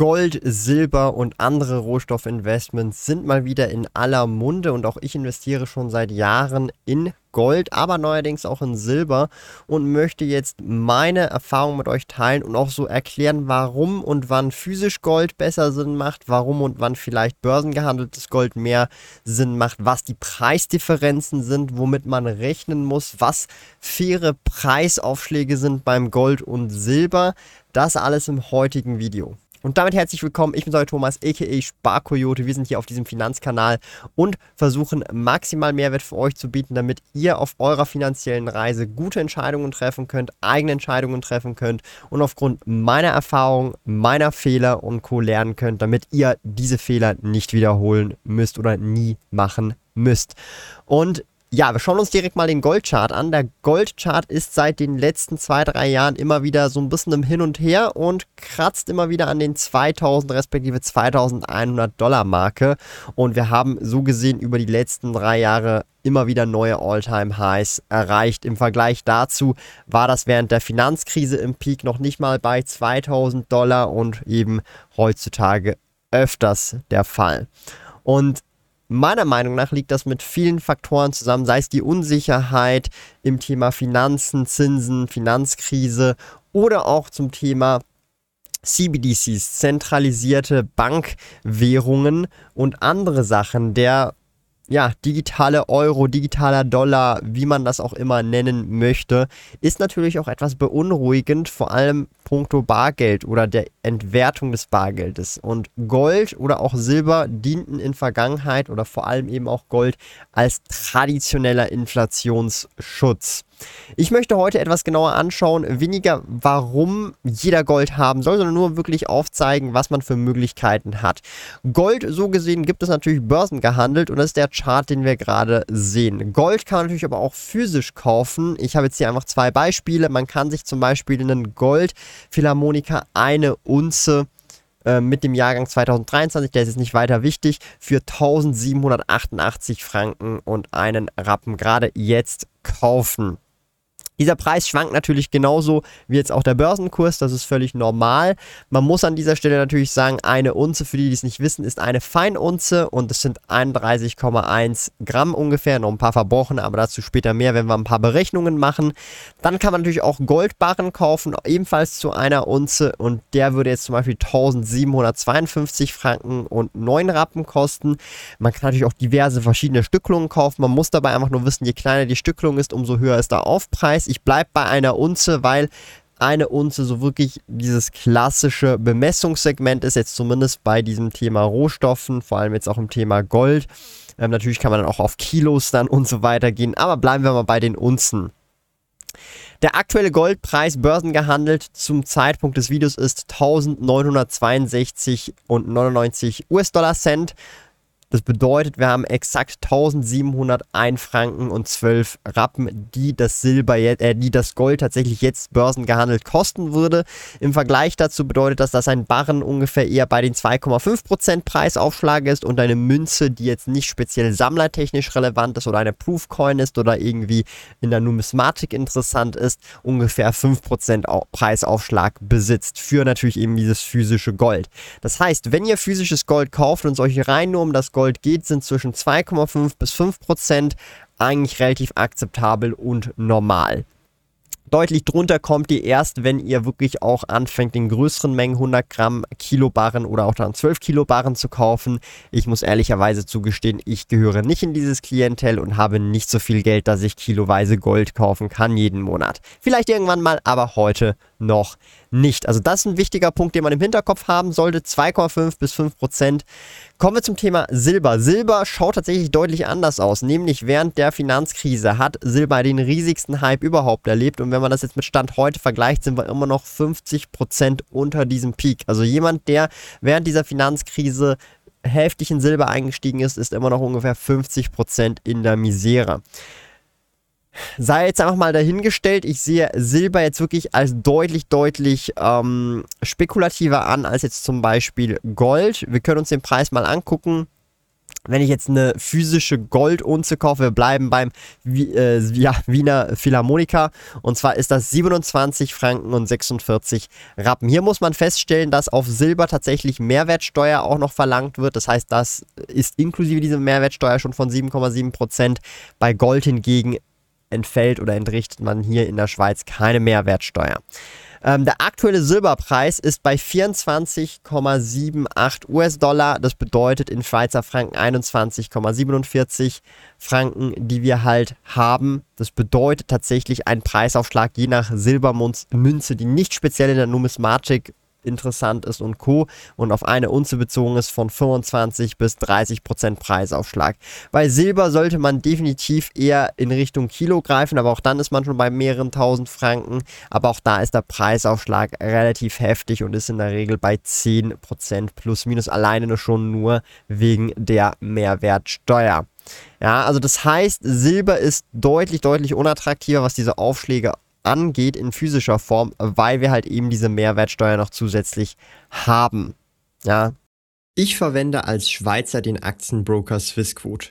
Gold, Silber und andere Rohstoffinvestments sind mal wieder in aller Munde und auch ich investiere schon seit Jahren in Gold, aber neuerdings auch in Silber und möchte jetzt meine Erfahrung mit euch teilen und auch so erklären, warum und wann physisch Gold besser Sinn macht, warum und wann vielleicht börsengehandeltes Gold mehr Sinn macht, was die Preisdifferenzen sind, womit man rechnen muss, was faire Preisaufschläge sind beim Gold und Silber. Das alles im heutigen Video. Und damit herzlich willkommen, ich bin euer Thomas, aka Sparkoyote. Wir sind hier auf diesem Finanzkanal und versuchen maximal Mehrwert für euch zu bieten, damit ihr auf eurer finanziellen Reise gute Entscheidungen treffen könnt, eigene Entscheidungen treffen könnt und aufgrund meiner Erfahrung, meiner Fehler und Co. lernen könnt, damit ihr diese Fehler nicht wiederholen müsst oder nie machen müsst. Und ja, wir schauen uns direkt mal den Goldchart an. Der Goldchart ist seit den letzten zwei, drei Jahren immer wieder so ein bisschen im Hin und Her und kratzt immer wieder an den 2000 respektive 2100 Dollar Marke. Und wir haben so gesehen über die letzten drei Jahre immer wieder neue Alltime highs erreicht. Im Vergleich dazu war das während der Finanzkrise im Peak noch nicht mal bei 2000 Dollar und eben heutzutage öfters der Fall. Und Meiner Meinung nach liegt das mit vielen Faktoren zusammen, sei es die Unsicherheit im Thema Finanzen, Zinsen, Finanzkrise oder auch zum Thema CBDCs, zentralisierte Bankwährungen und andere Sachen. Der ja, digitale Euro, digitaler Dollar, wie man das auch immer nennen möchte, ist natürlich auch etwas beunruhigend, vor allem puncto Bargeld oder der Entwertung des Bargeldes. Und Gold oder auch Silber dienten in Vergangenheit oder vor allem eben auch Gold als traditioneller Inflationsschutz. Ich möchte heute etwas genauer anschauen, weniger warum jeder Gold haben soll, sondern nur wirklich aufzeigen, was man für Möglichkeiten hat. Gold, so gesehen, gibt es natürlich börsengehandelt und das ist der Chart, den wir gerade sehen. Gold kann man natürlich aber auch physisch kaufen. Ich habe jetzt hier einfach zwei Beispiele. Man kann sich zum Beispiel einen Gold Philharmoniker eine Unze äh, mit dem Jahrgang 2023, der ist jetzt nicht weiter wichtig, für 1788 Franken und einen Rappen gerade jetzt kaufen. Dieser Preis schwankt natürlich genauso wie jetzt auch der Börsenkurs, das ist völlig normal. Man muss an dieser Stelle natürlich sagen, eine Unze, für die, die es nicht wissen, ist eine Feinunze und es sind 31,1 Gramm ungefähr, noch ein paar verbrochen, aber dazu später mehr, wenn wir ein paar Berechnungen machen. Dann kann man natürlich auch Goldbarren kaufen, ebenfalls zu einer Unze und der würde jetzt zum Beispiel 1752 Franken und 9 Rappen kosten. Man kann natürlich auch diverse verschiedene Stücklungen kaufen, man muss dabei einfach nur wissen, je kleiner die Stücklung ist, umso höher ist der Aufpreis ich bleibe bei einer Unze, weil eine Unze so wirklich dieses klassische Bemessungssegment ist, jetzt zumindest bei diesem Thema Rohstoffen, vor allem jetzt auch im Thema Gold. Ähm, natürlich kann man dann auch auf Kilos dann und so weiter gehen, aber bleiben wir mal bei den Unzen. Der aktuelle Goldpreis börsengehandelt zum Zeitpunkt des Videos ist 1962 und 99 US-Dollar Cent. Das bedeutet, wir haben exakt 1701 Franken und 12 Rappen, die das Silber, äh, die das Gold tatsächlich jetzt börsengehandelt kosten würde. Im Vergleich dazu bedeutet das, dass ein Barren ungefähr eher bei den 2,5% Preisaufschlag ist und eine Münze, die jetzt nicht speziell sammlertechnisch relevant ist oder eine Proofcoin ist oder irgendwie in der Numismatik interessant ist, ungefähr 5% Preisaufschlag besitzt für natürlich eben dieses physische Gold. Das heißt, wenn ihr physisches Gold kauft und solche rein nur um das Gold Gold geht, sind zwischen 2,5 bis 5 Prozent eigentlich relativ akzeptabel und normal. Deutlich drunter kommt ihr erst, wenn ihr wirklich auch anfängt, in größeren Mengen 100 Gramm Kilobarren oder auch dann 12 Kilobarren zu kaufen. Ich muss ehrlicherweise zugestehen, ich gehöre nicht in dieses Klientel und habe nicht so viel Geld, dass ich kiloweise Gold kaufen kann jeden Monat. Vielleicht irgendwann mal, aber heute noch nicht. Also das ist ein wichtiger Punkt, den man im Hinterkopf haben sollte. 2,5 bis 5 Prozent. Kommen wir zum Thema Silber. Silber schaut tatsächlich deutlich anders aus. Nämlich während der Finanzkrise hat Silber den riesigsten Hype überhaupt erlebt. Und wenn man das jetzt mit Stand heute vergleicht, sind wir immer noch 50 Prozent unter diesem Peak. Also jemand, der während dieser Finanzkrise heftig in Silber eingestiegen ist, ist immer noch ungefähr 50 Prozent in der Misere sei jetzt einfach mal dahingestellt. Ich sehe Silber jetzt wirklich als deutlich, deutlich ähm, spekulativer an als jetzt zum Beispiel Gold. Wir können uns den Preis mal angucken. Wenn ich jetzt eine physische Goldunze kaufe, wir bleiben beim äh, ja, Wiener Philharmoniker und zwar ist das 27 Franken und 46 Rappen. Hier muss man feststellen, dass auf Silber tatsächlich Mehrwertsteuer auch noch verlangt wird. Das heißt, das ist inklusive dieser Mehrwertsteuer schon von 7,7 Prozent. Bei Gold hingegen entfällt oder entrichtet man hier in der Schweiz keine Mehrwertsteuer. Ähm, der aktuelle Silberpreis ist bei 24,78 US-Dollar. Das bedeutet in Schweizer Franken 21,47 Franken, die wir halt haben. Das bedeutet tatsächlich einen Preisaufschlag je nach Silbermünze, die nicht speziell in der Numismatik interessant ist und Co. und auf eine Unze bezogen ist von 25 bis 30 Prozent Preisaufschlag. Bei Silber sollte man definitiv eher in Richtung Kilo greifen, aber auch dann ist man schon bei mehreren tausend Franken. Aber auch da ist der Preisaufschlag relativ heftig und ist in der Regel bei 10 Prozent plus minus alleine schon nur wegen der Mehrwertsteuer. Ja, also das heißt, Silber ist deutlich, deutlich unattraktiver, was diese Aufschläge angeht in physischer Form, weil wir halt eben diese Mehrwertsteuer noch zusätzlich haben. Ja. Ich verwende als Schweizer den Aktienbroker Swissquote.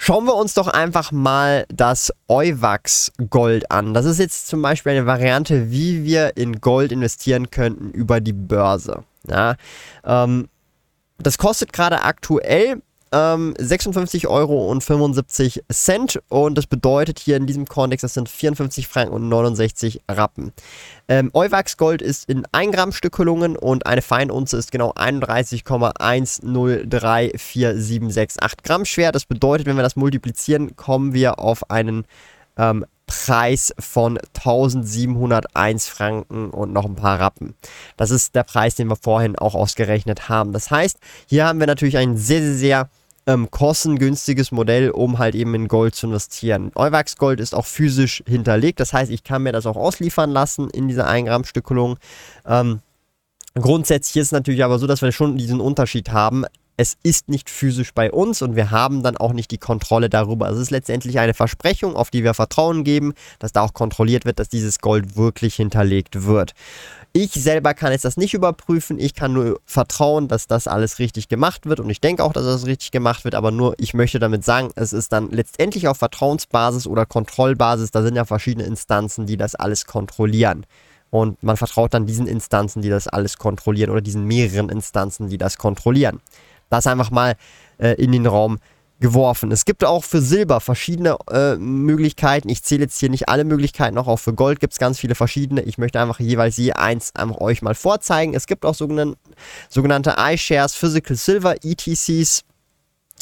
Schauen wir uns doch einfach mal das Euwax Gold an. Das ist jetzt zum Beispiel eine Variante, wie wir in Gold investieren könnten über die Börse. Ja, ähm, das kostet gerade aktuell ähm, 56 Euro und 75 Cent und das bedeutet hier in diesem Kontext, das sind 54 Franken und 69 Rappen. Ähm, Gold ist in 1 Gramm Stückelungen und eine Feinunze ist genau 31,103476 Gramm schwer. Das bedeutet, wenn wir das multiplizieren, kommen wir auf einen ähm, Preis von 1701 Franken und noch ein paar Rappen. Das ist der Preis, den wir vorhin auch ausgerechnet haben. Das heißt, hier haben wir natürlich ein sehr, sehr, sehr ähm, kostengünstiges Modell, um halt eben in Gold zu investieren. Euwax Gold ist auch physisch hinterlegt, das heißt, ich kann mir das auch ausliefern lassen in dieser 1 Gramm Stückelung. Ähm, grundsätzlich ist es natürlich aber so, dass wir schon diesen Unterschied haben es ist nicht physisch bei uns und wir haben dann auch nicht die Kontrolle darüber. Es ist letztendlich eine Versprechung, auf die wir Vertrauen geben, dass da auch kontrolliert wird, dass dieses Gold wirklich hinterlegt wird. Ich selber kann jetzt das nicht überprüfen. Ich kann nur vertrauen, dass das alles richtig gemacht wird. Und ich denke auch, dass das richtig gemacht wird. Aber nur, ich möchte damit sagen, es ist dann letztendlich auf Vertrauensbasis oder Kontrollbasis. Da sind ja verschiedene Instanzen, die das alles kontrollieren. Und man vertraut dann diesen Instanzen, die das alles kontrollieren oder diesen mehreren Instanzen, die das kontrollieren. Das einfach mal äh, in den Raum geworfen. Es gibt auch für Silber verschiedene äh, Möglichkeiten. Ich zähle jetzt hier nicht alle Möglichkeiten, auch, auch für Gold gibt es ganz viele verschiedene. Ich möchte einfach jeweils je eins einfach euch mal vorzeigen. Es gibt auch sogenannte, sogenannte iShares Physical Silver ETCs.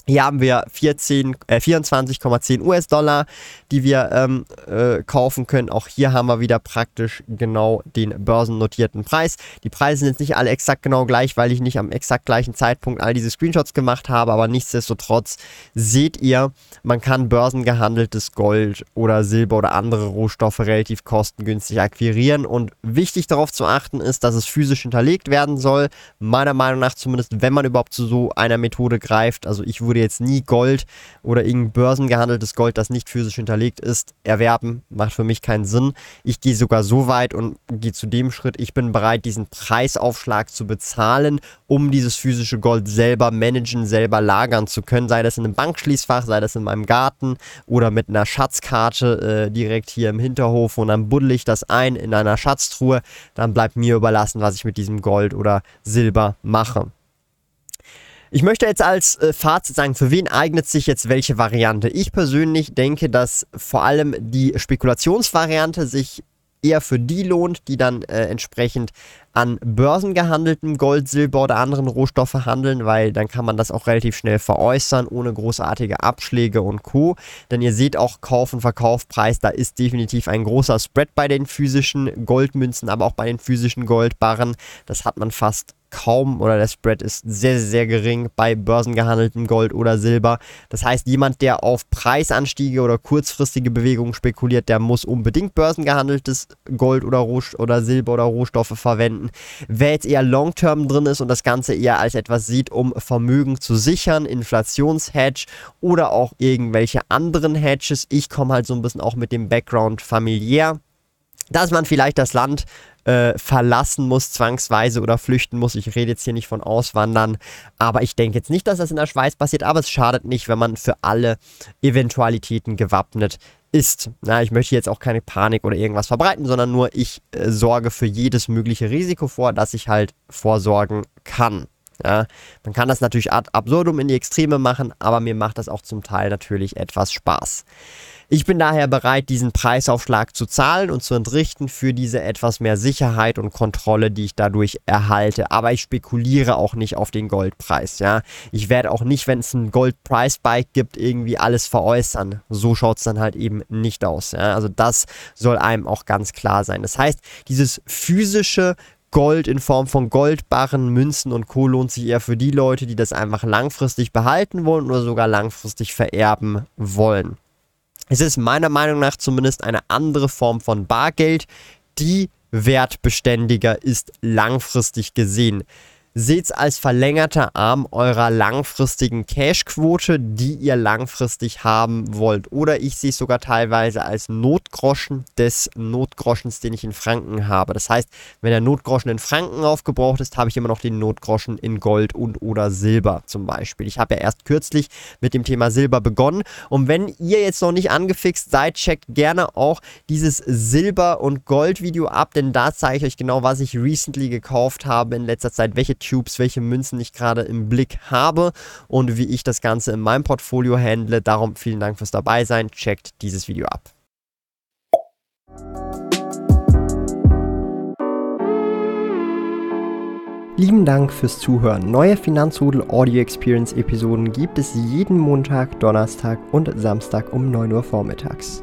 Hier haben wir 14, äh, 24,10 US-Dollar, die wir ähm, äh, kaufen können. Auch hier haben wir wieder praktisch genau den börsennotierten Preis. Die Preise sind jetzt nicht alle exakt genau gleich, weil ich nicht am exakt gleichen Zeitpunkt all diese Screenshots gemacht habe, aber nichtsdestotrotz seht ihr, man kann börsengehandeltes Gold oder Silber oder andere Rohstoffe relativ kostengünstig akquirieren. Und wichtig darauf zu achten ist, dass es physisch hinterlegt werden soll. Meiner Meinung nach zumindest, wenn man überhaupt zu so einer Methode greift. Also ich würde würde jetzt nie Gold oder irgendein börsengehandeltes Gold, das nicht physisch hinterlegt ist, erwerben. Macht für mich keinen Sinn. Ich gehe sogar so weit und gehe zu dem Schritt, ich bin bereit, diesen Preisaufschlag zu bezahlen, um dieses physische Gold selber managen, selber lagern zu können. Sei das in einem Bankschließfach, sei das in meinem Garten oder mit einer Schatzkarte äh, direkt hier im Hinterhof und dann buddel ich das ein in einer Schatztruhe. Dann bleibt mir überlassen, was ich mit diesem Gold oder Silber mache. Ich möchte jetzt als äh, Fazit sagen, für wen eignet sich jetzt welche Variante? Ich persönlich denke, dass vor allem die Spekulationsvariante sich eher für die lohnt, die dann äh, entsprechend an börsengehandeltem Gold, Silber oder anderen Rohstoffe handeln, weil dann kann man das auch relativ schnell veräußern, ohne großartige Abschläge und Co. Denn ihr seht auch Kauf- und Verkaufpreis, da ist definitiv ein großer Spread bei den physischen Goldmünzen, aber auch bei den physischen Goldbarren. Das hat man fast kaum oder der Spread ist sehr, sehr gering bei börsengehandeltem Gold oder Silber. Das heißt, jemand, der auf Preisanstiege oder kurzfristige Bewegungen spekuliert, der muss unbedingt börsengehandeltes Gold oder, Roh oder Silber oder Rohstoffe verwenden. Wer jetzt eher Long-Term drin ist und das Ganze eher als etwas sieht, um Vermögen zu sichern, Inflationshedge oder auch irgendwelche anderen Hedges, ich komme halt so ein bisschen auch mit dem Background familiär dass man vielleicht das Land äh, verlassen muss, zwangsweise oder flüchten muss. Ich rede jetzt hier nicht von Auswandern, aber ich denke jetzt nicht, dass das in der Schweiz passiert, aber es schadet nicht, wenn man für alle Eventualitäten gewappnet ist. Na, ich möchte jetzt auch keine Panik oder irgendwas verbreiten, sondern nur ich äh, sorge für jedes mögliche Risiko vor, das ich halt vorsorgen kann. Ja, man kann das natürlich ad absurdum in die Extreme machen, aber mir macht das auch zum Teil natürlich etwas Spaß. Ich bin daher bereit, diesen Preisaufschlag zu zahlen und zu entrichten für diese etwas mehr Sicherheit und Kontrolle, die ich dadurch erhalte. Aber ich spekuliere auch nicht auf den Goldpreis. Ja, ich werde auch nicht, wenn es einen Gold-Price-Bike gibt, irgendwie alles veräußern. So schaut es dann halt eben nicht aus. Ja? Also das soll einem auch ganz klar sein. Das heißt, dieses physische Gold in Form von Goldbarren, Münzen und Co. lohnt sich eher für die Leute, die das einfach langfristig behalten wollen oder sogar langfristig vererben wollen. Es ist meiner Meinung nach zumindest eine andere Form von Bargeld, die wertbeständiger ist langfristig gesehen. Seht es als verlängerter Arm eurer langfristigen Cashquote, die ihr langfristig haben wollt. Oder ich sehe es sogar teilweise als Notgroschen des Notgroschens, den ich in Franken habe. Das heißt, wenn der Notgroschen in Franken aufgebraucht ist, habe ich immer noch den Notgroschen in Gold und oder Silber zum Beispiel. Ich habe ja erst kürzlich mit dem Thema Silber begonnen. Und wenn ihr jetzt noch nicht angefixt seid, checkt gerne auch dieses Silber- und Gold-Video ab, denn da zeige ich euch genau, was ich recently gekauft habe in letzter Zeit, welche Tubes, welche Münzen ich gerade im Blick habe und wie ich das Ganze in meinem Portfolio handle. Darum vielen Dank fürs dabei sein. Checkt dieses Video ab. Lieben Dank fürs Zuhören. Neue Finanzrudel Audio Experience Episoden gibt es jeden Montag, Donnerstag und Samstag um 9 Uhr vormittags.